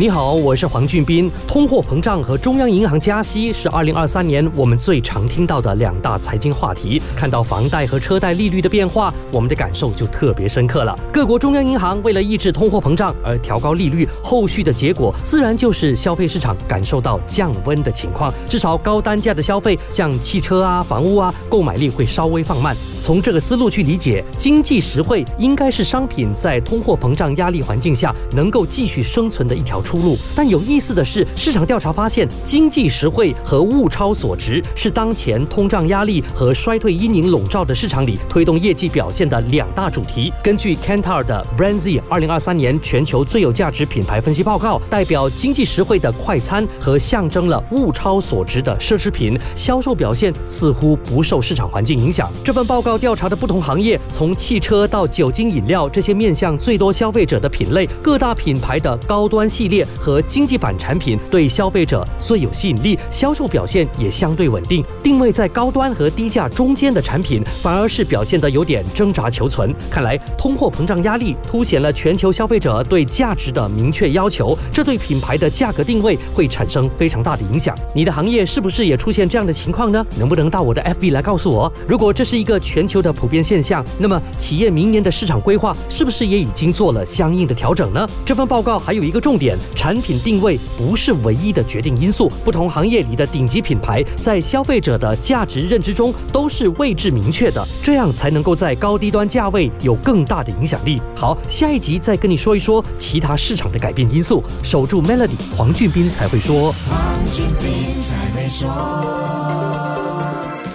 你好，我是黄俊斌。通货膨胀和中央银行加息是二零二三年我们最常听到的两大财经话题。看到房贷和车贷利率的变化，我们的感受就特别深刻了。各国中央银行为了抑制通货膨胀而调高利率，后续的结果自然就是消费市场感受到降温的情况。至少高单价的消费，像汽车啊、房屋啊，购买力会稍微放慢。从这个思路去理解，经济实惠应该是商品在通货膨胀压力环境下能够继续生存的一条出路。但有意思的是，市场调查发现，经济实惠和物超所值是当前通胀压力和衰退阴影笼罩的市场里推动业绩表现的两大主题。根据 Kantar 的 Brandz 二零二三年全球最有价值品牌分析报告，代表经济实惠的快餐和象征了物超所值的奢侈品销售表现似乎不受市场环境影响。这份报告。调查的不同行业，从汽车到酒精饮料这些面向最多消费者的品类，各大品牌的高端系列和经济版产品对消费者最有吸引力，销售表现也相对稳定。定位在高端和低价中间的产品，反而是表现得有点挣扎求存。看来通货膨胀压力凸显了全球消费者对价值的明确要求，这对品牌的价格定位会产生非常大的影响。你的行业是不是也出现这样的情况呢？能不能到我的 FB 来告诉我？如果这是一个全球的普遍现象，那么企业明年的市场规划是不是也已经做了相应的调整呢？这份报告还有一个重点，产品定位不是唯一的决定因素，不同行业里的顶级品牌在消费者的价值认知中都是位置明确的，这样才能够在高低端价位有更大的影响力。好，下一集再跟你说一说其他市场的改变因素。守住 Melody，黄俊斌才会说。黄俊斌才会说。